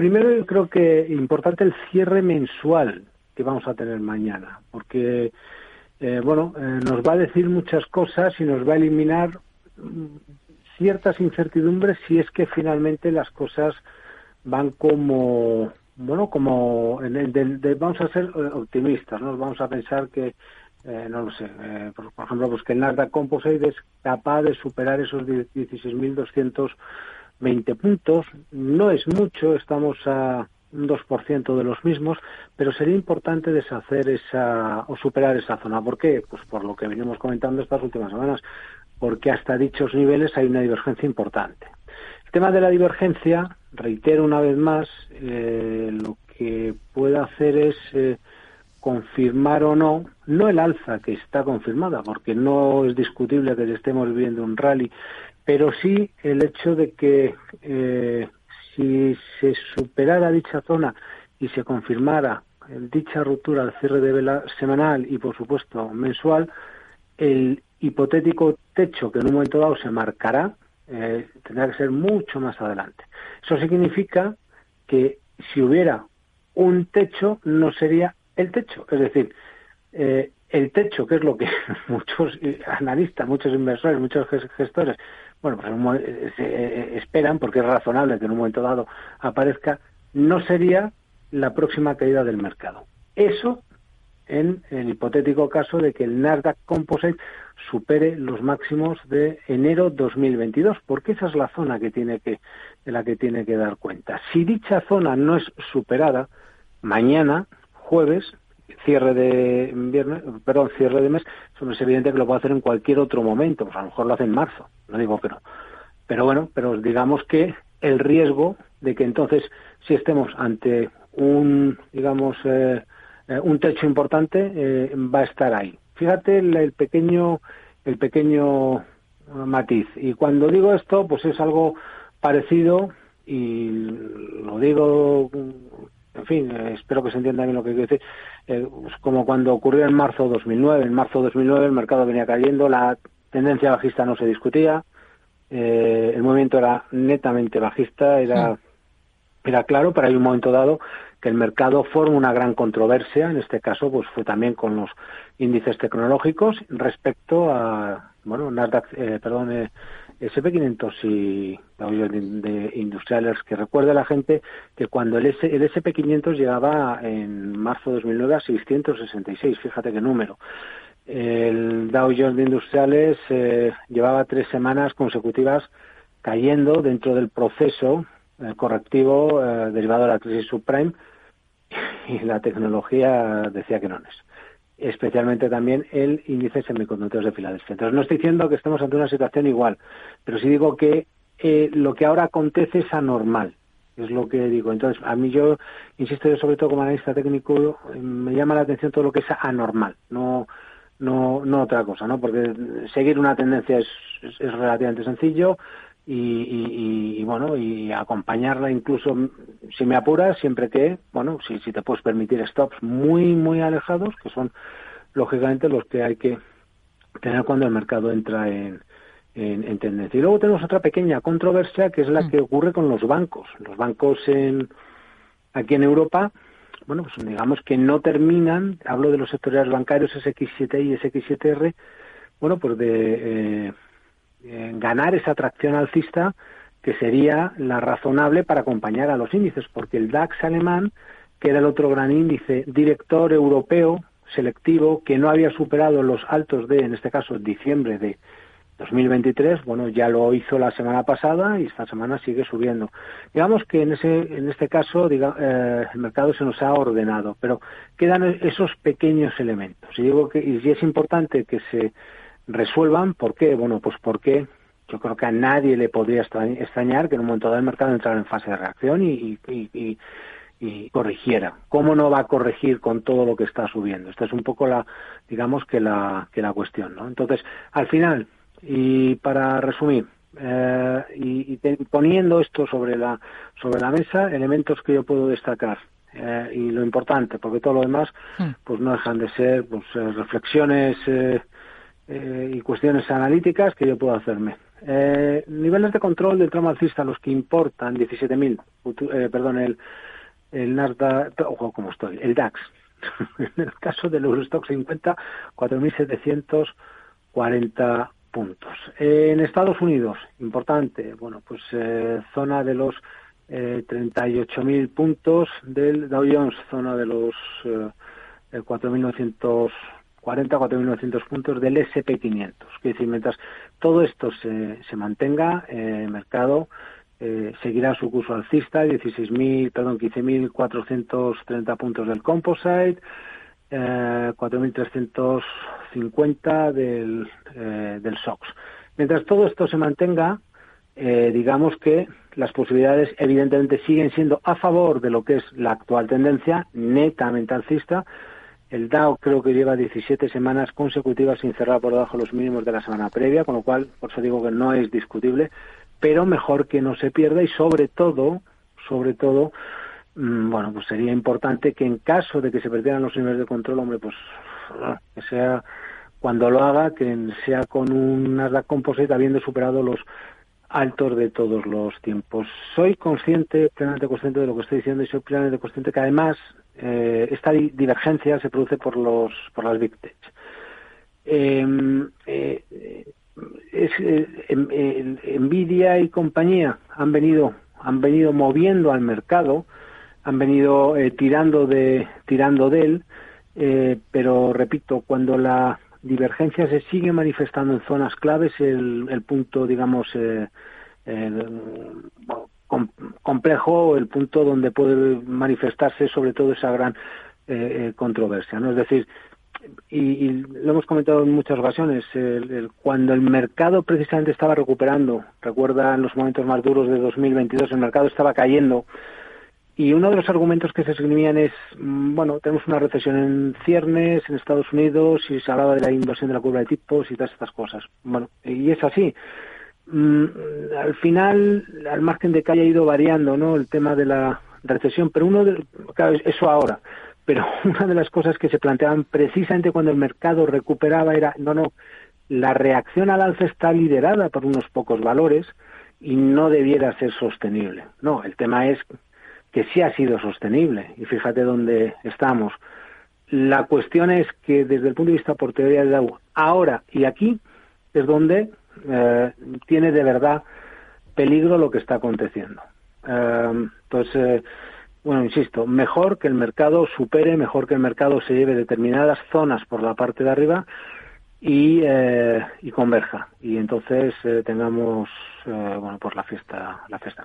primero creo que importante el cierre mensual que vamos a tener mañana, porque eh, bueno, eh, nos va a decir muchas cosas y nos va a eliminar mm, ciertas incertidumbres si es que finalmente las cosas van como bueno como vamos a ser eh, optimistas no vamos a pensar que no lo sé por, ejemplo pues que el Nasdaq Composite es capaz de superar esos 16.220 puntos no es mucho estamos a un 2% de los mismos, pero sería importante deshacer esa o superar esa zona. ¿Por qué? Pues por lo que venimos comentando estas últimas semanas, porque hasta dichos niveles hay una divergencia importante. El tema de la divergencia, reitero una vez más, eh, lo que puede hacer es eh, confirmar o no, no el alza que está confirmada, porque no es discutible que estemos viviendo un rally, pero sí el hecho de que eh, si se superara dicha zona y se confirmara dicha ruptura al cierre de vela semanal y, por supuesto, mensual, el hipotético techo que en un momento dado se marcará eh, tendrá que ser mucho más adelante. Eso significa que si hubiera un techo, no sería el techo. Es decir, eh, el techo, que es lo que muchos analistas, muchos inversores, muchos gestores bueno, pues eh, se eh, esperan, porque es razonable que en un momento dado aparezca, no sería la próxima caída del mercado. Eso en el hipotético caso de que el Nasdaq Composite supere los máximos de enero 2022, porque esa es la zona que tiene que de la que tiene que dar cuenta. Si dicha zona no es superada, mañana, jueves, cierre de viernes, perdón, cierre de mes, eso es evidente que lo puede hacer en cualquier otro momento, pues a lo mejor lo hace en marzo, no digo que no. Pero bueno, pero digamos que el riesgo de que entonces si estemos ante un, digamos, eh, eh, un techo importante, eh, va a estar ahí. Fíjate el, pequeño, el pequeño matiz. Y cuando digo esto, pues es algo parecido y lo digo en fin, eh, espero que se entienda bien lo que quiero decir, eh, pues como cuando ocurrió en marzo 2009. En marzo 2009 el mercado venía cayendo, la tendencia bajista no se discutía, eh, el movimiento era netamente bajista, era, era claro, pero hay un momento dado que el mercado forma una gran controversia, en este caso pues fue también con los índices tecnológicos respecto a, bueno, Nasdaq, perdón, SP500 y de industriales, que recuerde a la gente que cuando el SP500 llegaba en marzo de 2009 a 666, fíjate qué número. El Dow Jones de industriales eh, llevaba tres semanas consecutivas cayendo dentro del proceso eh, correctivo eh, derivado de la crisis subprime y la tecnología decía que no es especialmente también el índice semiconductores de Filadelfia. Entonces, no estoy diciendo que estemos ante una situación igual, pero sí digo que eh, lo que ahora acontece es anormal. Es lo que digo. Entonces, a mí yo, insisto, yo sobre todo como analista técnico, me llama la atención todo lo que es anormal, no, no, no otra cosa, ¿no? Porque seguir una tendencia es, es relativamente sencillo, y, bueno y acompañarla incluso si me apuras siempre que bueno si, si te puedes permitir stops muy muy alejados que son lógicamente los que hay que tener cuando el mercado entra en, en, tendencia y luego tenemos otra pequeña controversia que es la mm. que ocurre con los bancos los bancos en aquí en Europa bueno pues digamos que no terminan hablo de los sectoriales bancarios SX7 y SX7R bueno pues de eh, ganar esa atracción alcista que sería la razonable para acompañar a los índices, porque el DAX alemán, que era el otro gran índice director europeo selectivo, que no había superado los altos de, en este caso, diciembre de 2023, bueno, ya lo hizo la semana pasada y esta semana sigue subiendo. Digamos que en ese, en este caso, diga, eh, el mercado se nos ha ordenado, pero quedan esos pequeños elementos. Y digo que y es importante que se resuelvan. ¿Por qué? Bueno, pues porque yo creo que a nadie le podría extrañar que en un momento dado el mercado entrara en fase de reacción y, y, y, corrigiera. ¿Cómo no va a corregir con todo lo que está subiendo? Esta es un poco la, digamos que la, que la cuestión, ¿no? Entonces, al final, y para resumir, eh, y, poniendo esto sobre la, sobre la mesa, elementos que yo puedo destacar. Eh, y lo importante, porque todo lo demás, hmm. pues no dejan de ser pues, eh, reflexiones eh, eh, y cuestiones analíticas que yo puedo hacerme. Eh, niveles de control del tramo alcista, los que importan, 17.000, eh, perdón, el, el Nasdaq, ojo, como estoy, el DAX. en el caso del Eurostock 50, 4.740 puntos. En Estados Unidos, importante, bueno, pues eh, zona de los eh, 38.000 puntos del Dow Jones, zona de los eh, 4.900 40 4.900 puntos del SP500. Que decir, mientras todo esto se, mantenga, eh, el mercado eh, seguirá su curso alcista, 16.000, perdón, 15.430 puntos del composite, eh, 4.350 del, eh, del SOX. Mientras todo esto se mantenga, digamos que las posibilidades evidentemente siguen siendo a favor de lo que es la actual tendencia netamente alcista, el Dow creo que lleva 17 semanas consecutivas sin cerrar por debajo de los mínimos de la semana previa, con lo cual, por eso digo que no es discutible pero mejor que no se pierda y sobre todo, sobre todo, mm, bueno, pues sería importante que en caso de que se perdieran los niveles de control, hombre, pues que sea cuando lo haga, que sea con un Nasdaq Composite habiendo superado los altos de todos los tiempos. Soy consciente, plenamente consciente de lo que estoy diciendo y soy plenamente consciente que además eh, esta divergencia se produce por los por las Big Tech. Em, eh, eh, es, eh, Nvidia y compañía han venido han venido moviendo al mercado, han venido eh, tirando de tirando de él, eh, pero repito, cuando la divergencia se sigue manifestando en zonas claves, el, el punto, digamos, eh, com, complejo, el punto donde puede manifestarse sobre todo esa gran controversia, ¿no? Es decir, y, lo hemos comentado en muchas ocasiones, cuando el mercado precisamente estaba recuperando, recuerda en los momentos más duros de 2022, el mercado estaba cayendo y uno de los argumentos que se esgrimían es, mm, bueno, tenemos una recesión en ciernes en Estados Unidos y se hablaba de la inversión de la curva de tipos y todas estas cosas. Bueno, y es así. Mm, al final, al margen de que haya ido variando, ¿no? El tema de la recesión, pero uno de, claro, eso ahora pero una de las cosas que se planteaban precisamente cuando el mercado recuperaba era, no, no, la reacción al alza está liderada por unos pocos valores y no debiera ser sostenible. No, el tema es que sí ha sido sostenible y fíjate dónde estamos. La cuestión es que desde el punto de vista por teoría de agua, ahora y aquí es donde eh, tiene de verdad peligro lo que está aconteciendo. Eh, entonces, bueno, insisto, mejor que el mercado supere, mejor que el mercado se lleve determinadas zonas por la parte de arriba y, eh, converja. Y entonces eh, tengamos, eh, bueno, pues la fiesta, la fiesta